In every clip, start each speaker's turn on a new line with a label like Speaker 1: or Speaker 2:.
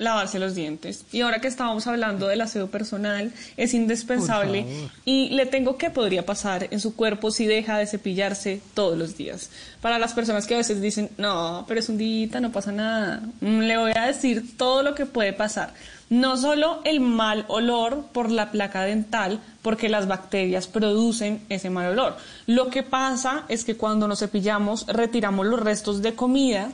Speaker 1: Lavarse los dientes. Y ahora que estábamos hablando del aseo personal, es indispensable. Y le tengo qué podría pasar en su cuerpo si deja de cepillarse todos los días. Para las personas que a veces dicen, no, pero es un día, no pasa nada. Mm, Le voy a decir todo lo que puede pasar. No solo el mal olor por la placa dental, porque las bacterias producen ese mal olor. Lo que pasa es que cuando nos cepillamos retiramos los restos de comida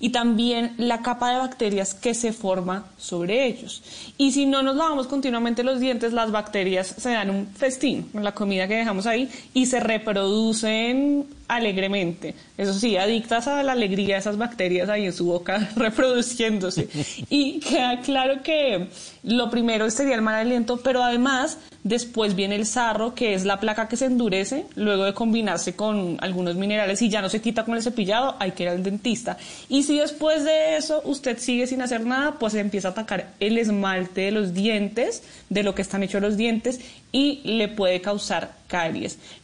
Speaker 1: y también la capa de bacterias que se forma sobre ellos. Y si no nos lavamos continuamente los dientes, las bacterias se dan un festín con la comida que dejamos ahí y se reproducen alegremente. Eso sí, adictas a la alegría esas bacterias ahí en su boca reproduciéndose. Y queda claro que lo primero sería el mal aliento, pero además después viene el sarro, que es la placa que se endurece luego de combinarse con algunos minerales y ya no se quita con el cepillado, hay que ir al dentista. Y si después de eso usted sigue sin hacer nada, pues empieza a atacar el esmalte de los dientes, de lo que están hechos los dientes, y le puede causar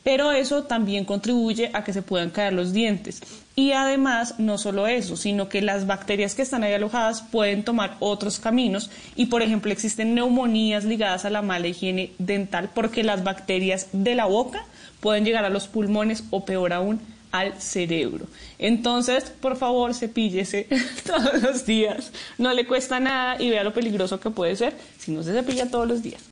Speaker 1: Pero eso también contribuye a que se puedan caer los dientes. Y además, no solo eso, sino que las bacterias que están ahí alojadas pueden tomar otros caminos y, por ejemplo, existen neumonías ligadas a la mala higiene dental porque las bacterias de la boca pueden llegar a los pulmones o peor aún al cerebro. Entonces, por favor, cepíllese todos los días. No le cuesta nada y vea lo peligroso que puede ser si no se cepilla todos los días.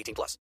Speaker 2: 18 plus.